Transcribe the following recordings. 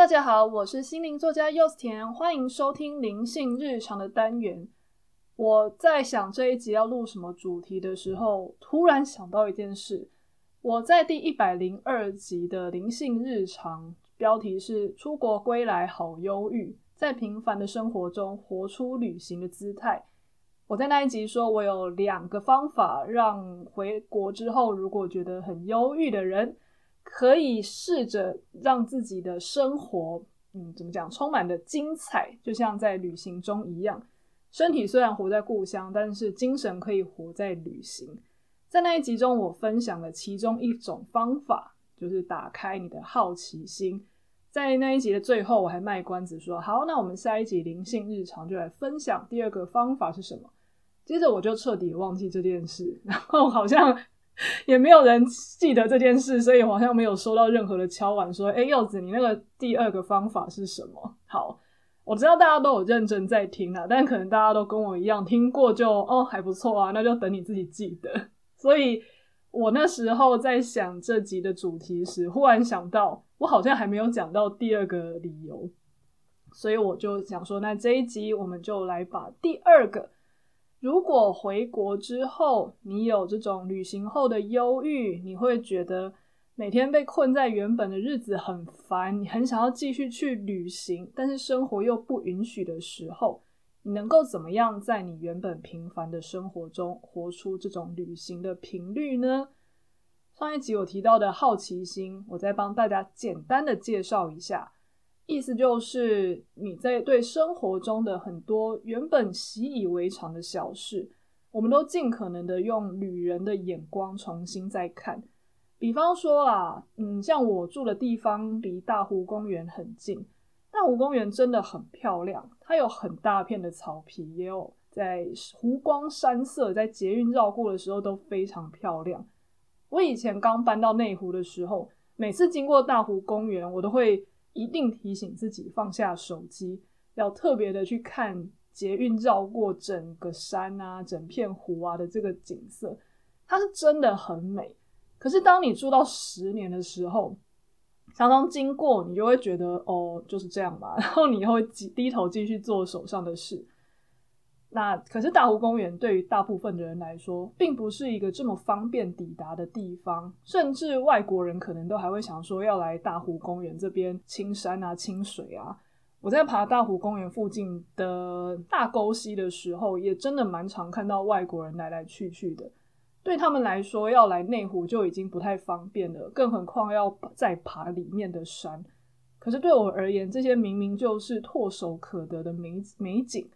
大家好，我是心灵作家柚子甜，欢迎收听灵性日常的单元。我在想这一集要录什么主题的时候，突然想到一件事。我在第一百零二集的灵性日常，标题是“出国归来好忧郁，在平凡的生活中活出旅行的姿态”。我在那一集说，我有两个方法，让回国之后如果觉得很忧郁的人。可以试着让自己的生活，嗯，怎么讲，充满的精彩，就像在旅行中一样。身体虽然活在故乡，但是精神可以活在旅行。在那一集中，我分享了其中一种方法，就是打开你的好奇心。在那一集的最后，我还卖关子说：“好，那我们下一集灵性日常就来分享第二个方法是什么。”接着我就彻底忘记这件事，然后好像。也没有人记得这件事，所以好像没有收到任何的敲碗说：“哎，柚子，你那个第二个方法是什么？”好，我知道大家都有认真在听啊，但可能大家都跟我一样听过就哦还不错啊，那就等你自己记得。所以我那时候在想这集的主题时，忽然想到我好像还没有讲到第二个理由，所以我就想说，那这一集我们就来把第二个。如果回国之后，你有这种旅行后的忧郁，你会觉得每天被困在原本的日子很烦，你很想要继续去旅行，但是生活又不允许的时候，你能够怎么样在你原本平凡的生活中活出这种旅行的频率呢？上一集我提到的好奇心，我再帮大家简单的介绍一下。意思就是你在对生活中的很多原本习以为常的小事，我们都尽可能的用旅人的眼光重新再看。比方说啊，嗯，像我住的地方离大湖公园很近，大湖公园真的很漂亮，它有很大片的草皮，也有在湖光山色，在捷运绕过的时候都非常漂亮。我以前刚搬到内湖的时候，每次经过大湖公园，我都会。一定提醒自己放下手机，要特别的去看捷运绕过整个山啊、整片湖啊的这个景色，它是真的很美。可是当你住到十年的时候，常常经过，你就会觉得哦，就是这样吧，然后你会低头继续做手上的事。那可是大湖公园对于大部分的人来说，并不是一个这么方便抵达的地方，甚至外国人可能都还会想说要来大湖公园这边青山啊、清水啊。我在爬大湖公园附近的大沟溪的时候，也真的蛮常看到外国人来来去去的。对他们来说，要来内湖就已经不太方便了，更何况要再爬里面的山。可是对我而言，这些明明就是唾手可得的美美景。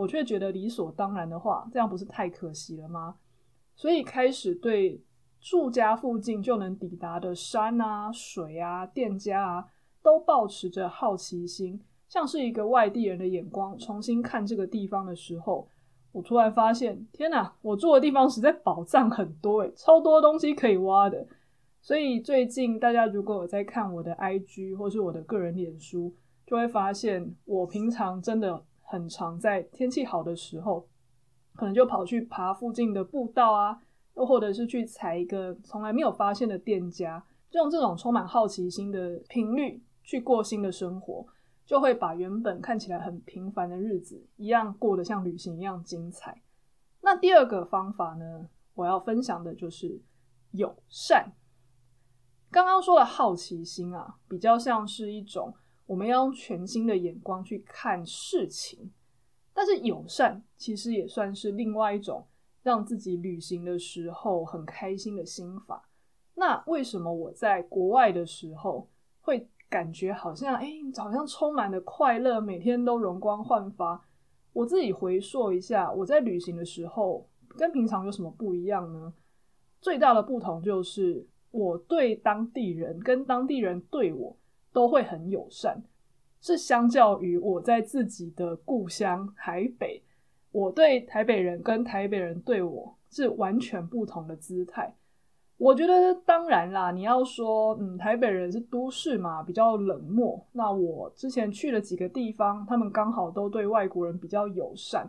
我却觉得理所当然的话，这样不是太可惜了吗？所以开始对住家附近就能抵达的山啊、水啊、店家啊，都抱持着好奇心，像是一个外地人的眼光，重新看这个地方的时候，我突然发现，天哪，我住的地方实在宝藏很多诶，超多东西可以挖的。所以最近大家如果有在看我的 IG 或是我的个人脸书，就会发现我平常真的。很常在天气好的时候，可能就跑去爬附近的步道啊，又或者是去踩一个从来没有发现的店家，用这种充满好奇心的频率去过新的生活，就会把原本看起来很平凡的日子一样过得像旅行一样精彩。那第二个方法呢，我要分享的就是友善。刚刚说的好奇心啊，比较像是一种。我们要用全新的眼光去看事情，但是友善其实也算是另外一种让自己旅行的时候很开心的心法。那为什么我在国外的时候会感觉好像哎，好像充满了快乐，每天都容光焕发？我自己回溯一下，我在旅行的时候跟平常有什么不一样呢？最大的不同就是我对当地人跟当地人对我。都会很友善，是相较于我在自己的故乡台北，我对台北人跟台北人对我是完全不同的姿态。我觉得当然啦，你要说，嗯，台北人是都市嘛，比较冷漠。那我之前去了几个地方，他们刚好都对外国人比较友善，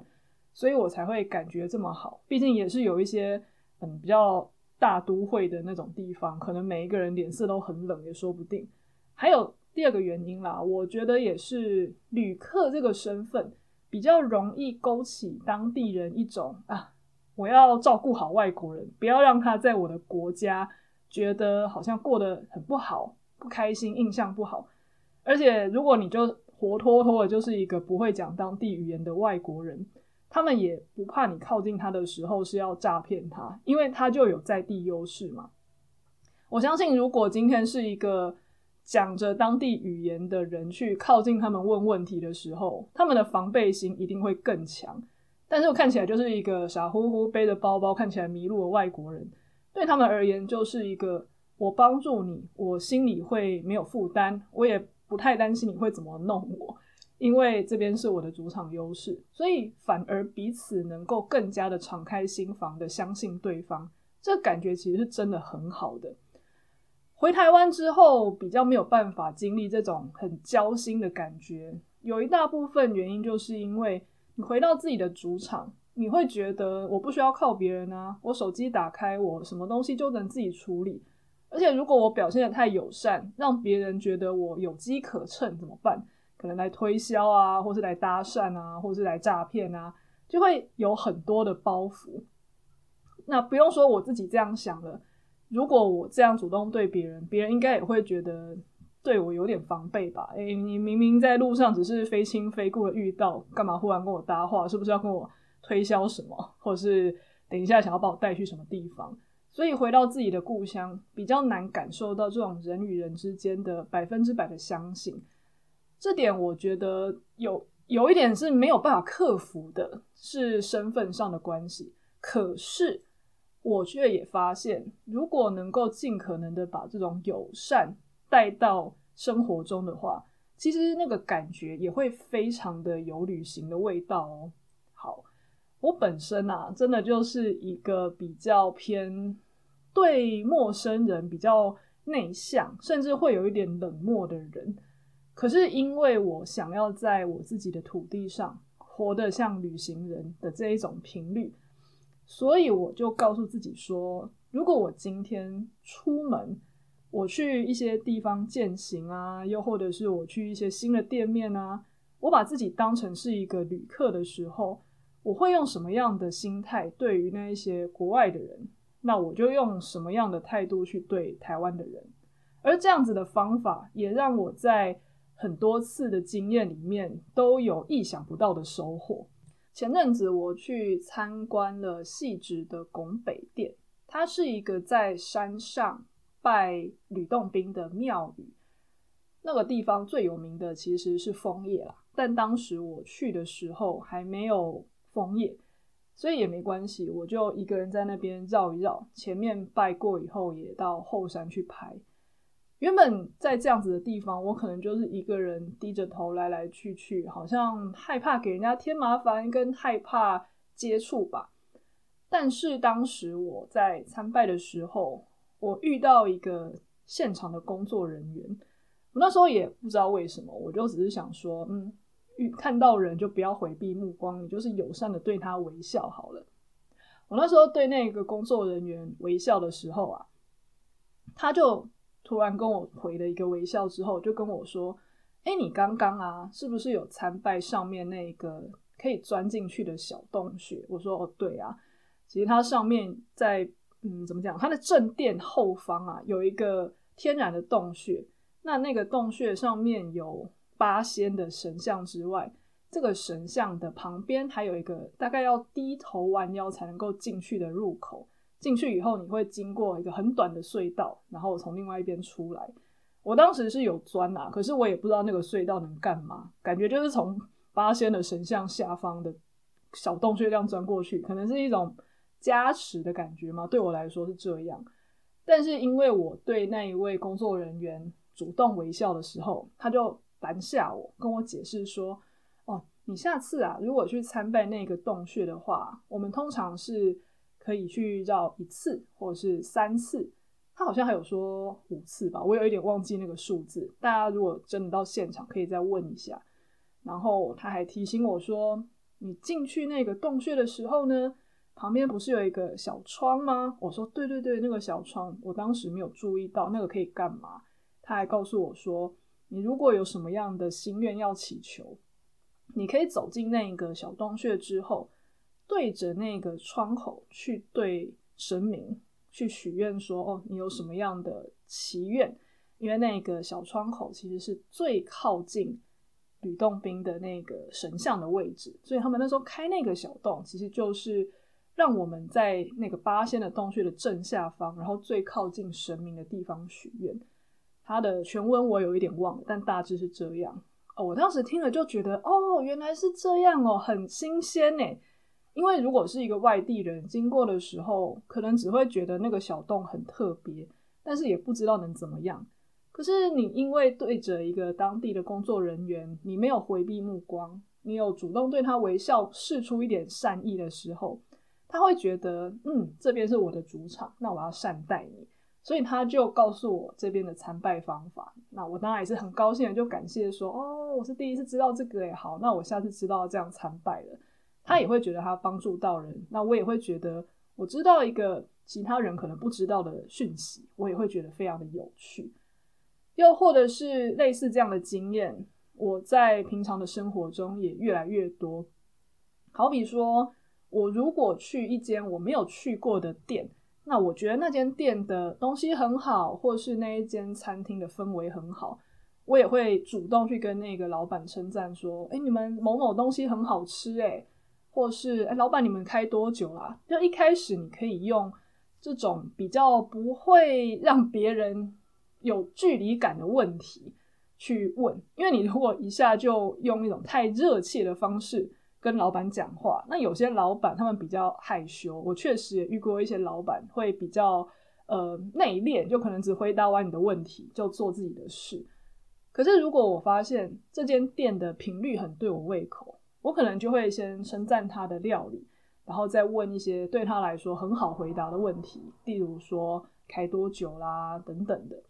所以我才会感觉这么好。毕竟也是有一些嗯比较大都会的那种地方，可能每一个人脸色都很冷，也说不定。还有第二个原因啦，我觉得也是旅客这个身份比较容易勾起当地人一种啊，我要照顾好外国人，不要让他在我的国家觉得好像过得很不好、不开心、印象不好。而且如果你就活脱脱的就是一个不会讲当地语言的外国人，他们也不怕你靠近他的时候是要诈骗他，因为他就有在地优势嘛。我相信，如果今天是一个讲着当地语言的人去靠近他们问问题的时候，他们的防备心一定会更强。但是我看起来就是一个傻乎乎背着包包、看起来迷路的外国人，对他们而言就是一个我帮助你，我心里会没有负担，我也不太担心你会怎么弄我，因为这边是我的主场优势，所以反而彼此能够更加的敞开心房的相信对方，这感觉其实是真的很好的。回台湾之后，比较没有办法经历这种很交心的感觉。有一大部分原因，就是因为你回到自己的主场，你会觉得我不需要靠别人啊，我手机打开，我什么东西就能自己处理。而且如果我表现得太友善，让别人觉得我有机可乘，怎么办？可能来推销啊，或是来搭讪啊，或是来诈骗啊，就会有很多的包袱。那不用说我自己这样想了。如果我这样主动对别人，别人应该也会觉得对我有点防备吧？诶，你明明在路上只是非亲非故的遇到，干嘛忽然跟我搭话？是不是要跟我推销什么？或者是等一下想要把我带去什么地方？所以回到自己的故乡，比较难感受到这种人与人之间的百分之百的相信。这点我觉得有有一点是没有办法克服的，是身份上的关系。可是。我却也发现，如果能够尽可能的把这种友善带到生活中的话，其实那个感觉也会非常的有旅行的味道哦。好，我本身啊，真的就是一个比较偏对陌生人比较内向，甚至会有一点冷漠的人。可是因为我想要在我自己的土地上活得像旅行人的这一种频率。所以我就告诉自己说，如果我今天出门，我去一些地方践行啊，又或者是我去一些新的店面啊，我把自己当成是一个旅客的时候，我会用什么样的心态对于那一些国外的人？那我就用什么样的态度去对台湾的人？而这样子的方法，也让我在很多次的经验里面都有意想不到的收获。前阵子我去参观了细致的拱北殿，它是一个在山上拜吕洞宾的庙宇。那个地方最有名的其实是枫叶啦，但当时我去的时候还没有枫叶，所以也没关系，我就一个人在那边绕一绕，前面拜过以后，也到后山去拍。原本在这样子的地方，我可能就是一个人低着头来来去去，好像害怕给人家添麻烦，跟害怕接触吧。但是当时我在参拜的时候，我遇到一个现场的工作人员，我那时候也不知道为什么，我就只是想说，嗯，遇看到人就不要回避目光，你就是友善的对他微笑好了。我那时候对那个工作人员微笑的时候啊，他就。突然跟我回了一个微笑之后，就跟我说：“哎，你刚刚啊，是不是有参拜上面那个可以钻进去的小洞穴？”我说：“哦，对啊，其实它上面在嗯，怎么讲？它的正殿后方啊，有一个天然的洞穴。那那个洞穴上面有八仙的神像之外，这个神像的旁边还有一个大概要低头弯腰才能够进去的入口。”进去以后，你会经过一个很短的隧道，然后从另外一边出来。我当时是有钻啊，可是我也不知道那个隧道能干嘛，感觉就是从八仙的神像下方的小洞穴这样钻过去，可能是一种加持的感觉嘛。对我来说是这样。但是因为我对那一位工作人员主动微笑的时候，他就拦下我，跟我解释说：“哦，你下次啊，如果去参拜那个洞穴的话，我们通常是。”可以去绕一次或者是三次，他好像还有说五次吧，我有一点忘记那个数字。大家如果真的到现场，可以再问一下。然后他还提醒我说，你进去那个洞穴的时候呢，旁边不是有一个小窗吗？我说对对对，那个小窗，我当时没有注意到那个可以干嘛。他还告诉我说，你如果有什么样的心愿要祈求，你可以走进那一个小洞穴之后，对着那个窗口去对神明去许愿说：“哦，你有什么样的祈愿？”因为那个小窗口其实是最靠近吕洞宾的那个神像的位置，所以他们那时候开那个小洞，其实就是让我们在那个八仙的洞穴的正下方，然后最靠近神明的地方许愿。它的全文我有一点忘了，但大致是这样。哦，我当时听了就觉得，哦，原来是这样哦，很新鲜呢。因为如果是一个外地人经过的时候，可能只会觉得那个小洞很特别，但是也不知道能怎么样。可是你因为对着一个当地的工作人员，你没有回避目光，你有主动对他微笑，示出一点善意的时候，他会觉得，嗯，这边是我的主场，那我要善待你，所以他就告诉我这边的参拜方法。那我当然也是很高兴的，就感谢说，哦，我是第一次知道这个也好，那我下次知道这样参拜了。他也会觉得他帮助到人，那我也会觉得我知道一个其他人可能不知道的讯息，我也会觉得非常的有趣。又或者是类似这样的经验，我在平常的生活中也越来越多。好比说，我如果去一间我没有去过的店，那我觉得那间店的东西很好，或是那一间餐厅的氛围很好，我也会主动去跟那个老板称赞说：“诶，你们某某东西很好吃，诶。”或是诶，老板你们开多久啦？就一开始你可以用这种比较不会让别人。有距离感的问题去问，因为你如果一下就用一种太热切的方式跟老板讲话，那有些老板他们比较害羞。我确实也遇过一些老板会比较呃内敛，就可能只回答完你的问题就做自己的事。可是如果我发现这间店的频率很对我胃口，我可能就会先称赞他的料理，然后再问一些对他来说很好回答的问题，例如说开多久啦等等的。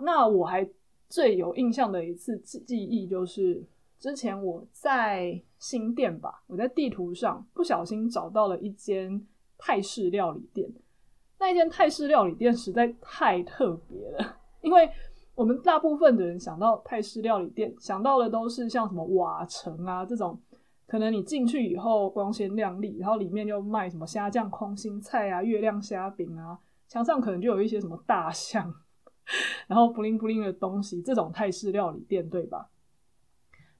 那我还最有印象的一次记忆，就是之前我在新店吧，我在地图上不小心找到了一间泰式料理店。那间泰式料理店实在太特别了，因为我们大部分的人想到泰式料理店，想到的都是像什么瓦城啊这种，可能你进去以后光鲜亮丽，然后里面就卖什么虾酱空心菜啊、月亮虾饼啊，墙上可能就有一些什么大象。然后布灵布灵的东西，这种泰式料理店，对吧？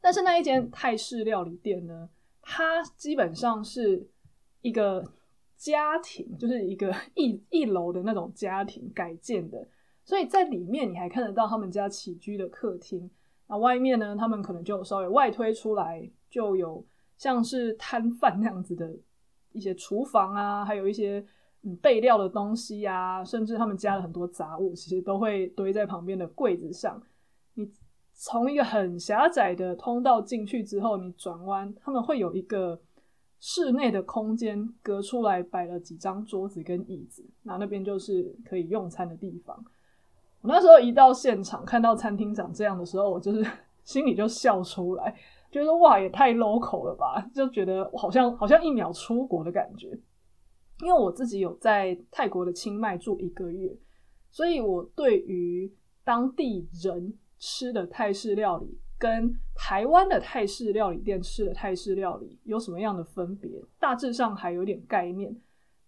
但是那一间泰式料理店呢，它基本上是一个家庭，就是一个一一楼的那种家庭改建的，所以在里面你还看得到他们家起居的客厅。那外面呢，他们可能就稍微外推出来，就有像是摊贩那样子的一些厨房啊，还有一些。嗯，备料的东西、啊，甚至他们加了很多杂物，其实都会堆在旁边的柜子上。你从一个很狭窄的通道进去之后，你转弯，他们会有一个室内的空间隔出来，摆了几张桌子跟椅子，那那边就是可以用餐的地方。我那时候一到现场，看到餐厅长这样的时候，我就是 心里就笑出来，觉得哇，也太 local 了吧，就觉得好像好像一秒出国的感觉。因为我自己有在泰国的清迈住一个月，所以我对于当地人吃的泰式料理跟台湾的泰式料理店吃的泰式料理有什么样的分别，大致上还有点概念。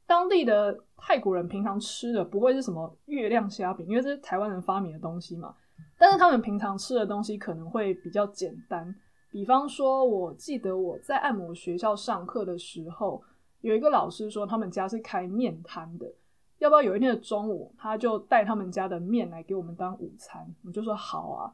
当地的泰国人平常吃的不会是什么月亮虾饼，因为这是台湾人发明的东西嘛。但是他们平常吃的东西可能会比较简单，比方说，我记得我在按摩学校上课的时候。有一个老师说，他们家是开面摊的，要不要有一天的中午，他就带他们家的面来给我们当午餐？我就说好啊。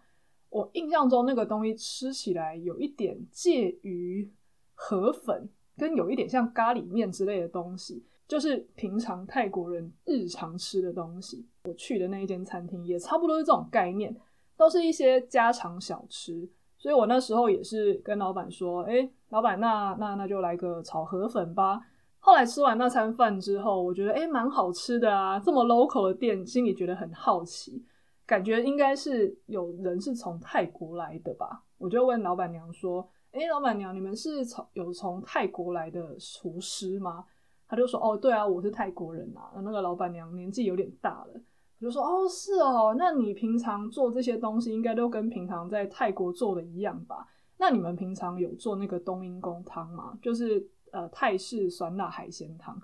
我印象中那个东西吃起来有一点介于河粉，跟有一点像咖喱面之类的东西，就是平常泰国人日常吃的东西。我去的那一间餐厅也差不多是这种概念，都是一些家常小吃。所以我那时候也是跟老板说：“哎，老板，那那那就来个炒河粉吧。”后来吃完那餐饭之后，我觉得诶蛮好吃的啊，这么 local 的店，心里觉得很好奇，感觉应该是有人是从泰国来的吧。我就问老板娘说：“诶，老板娘，你们是从有从泰国来的厨师吗？”他就说：“哦，对啊，我是泰国人啊。”那个老板娘年纪有点大了，我就说哦，是哦，那你平常做这些东西应该都跟平常在泰国做的一样吧？那你们平常有做那个冬阴功汤吗？就是呃泰式酸辣海鲜汤。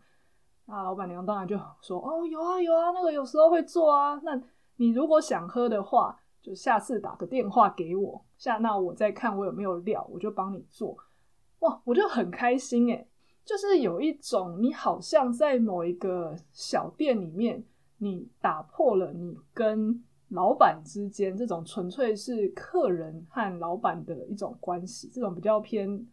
那老板娘当然就说哦，有啊有啊，那个有时候会做啊。那你如果想喝的话，就下次打个电话给我，下那我再看我有没有料，我就帮你做。哇，我就很开心诶，就是有一种你好像在某一个小店里面，你打破了你跟老板之间这种纯粹是客人和老板的一种关系，这种比较偏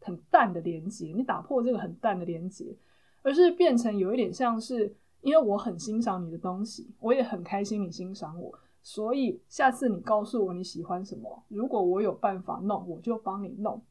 很淡的连接，你打破这个很淡的连接。而是变成有一点像是，因为我很欣赏你的东西，我也很开心你欣赏我，所以下次你告诉我你喜欢什么，如果我有办法弄，我就帮你弄。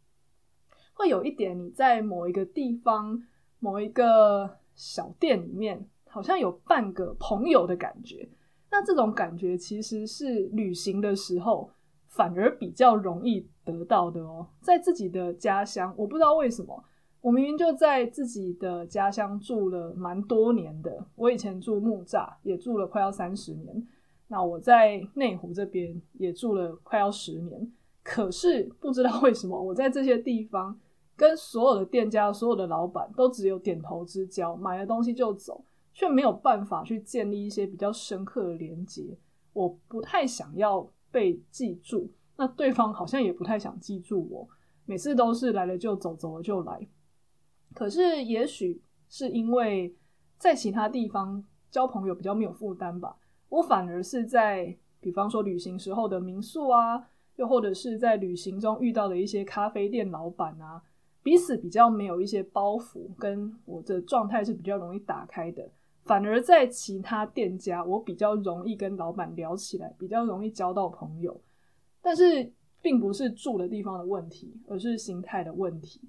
会有一点你在某一个地方、某一个小店里面，好像有半个朋友的感觉。那这种感觉其实是旅行的时候反而比较容易得到的哦。在自己的家乡，我不知道为什么。我明明就在自己的家乡住了蛮多年的，我以前住木栅也住了快要三十年，那我在内湖这边也住了快要十年，可是不知道为什么我在这些地方跟所有的店家、所有的老板都只有点头之交，买了东西就走，却没有办法去建立一些比较深刻的连接。我不太想要被记住，那对方好像也不太想记住我，每次都是来了就走，走了就来。可是，也许是因为在其他地方交朋友比较没有负担吧。我反而是在，比方说旅行时候的民宿啊，又或者是在旅行中遇到的一些咖啡店老板啊，彼此比较没有一些包袱，跟我的状态是比较容易打开的。反而在其他店家，我比较容易跟老板聊起来，比较容易交到朋友。但是，并不是住的地方的问题，而是心态的问题。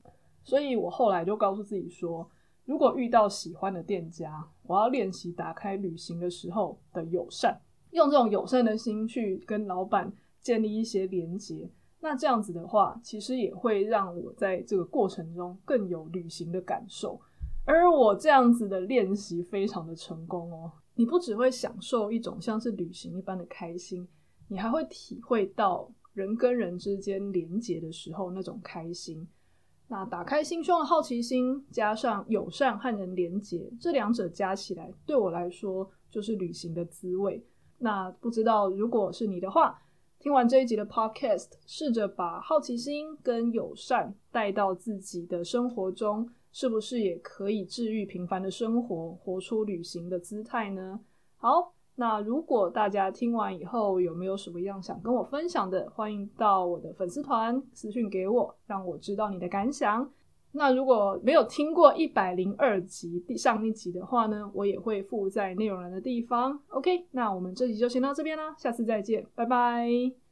所以我后来就告诉自己说，如果遇到喜欢的店家，我要练习打开旅行的时候的友善，用这种友善的心去跟老板建立一些连接。那这样子的话，其实也会让我在这个过程中更有旅行的感受。而我这样子的练习非常的成功哦。你不只会享受一种像是旅行一般的开心，你还会体会到人跟人之间连接的时候那种开心。那打开心胸的好奇心，加上友善和人连结，这两者加起来，对我来说就是旅行的滋味。那不知道如果是你的话，听完这一集的 Podcast，试着把好奇心跟友善带到自己的生活中，是不是也可以治愈平凡的生活，活出旅行的姿态呢？好。那如果大家听完以后有没有什么样想跟我分享的，欢迎到我的粉丝团私讯给我，让我知道你的感想。那如果没有听过一百零二集上一集的话呢，我也会附在内容栏的地方。OK，那我们这集就先到这边啦，下次再见，拜拜。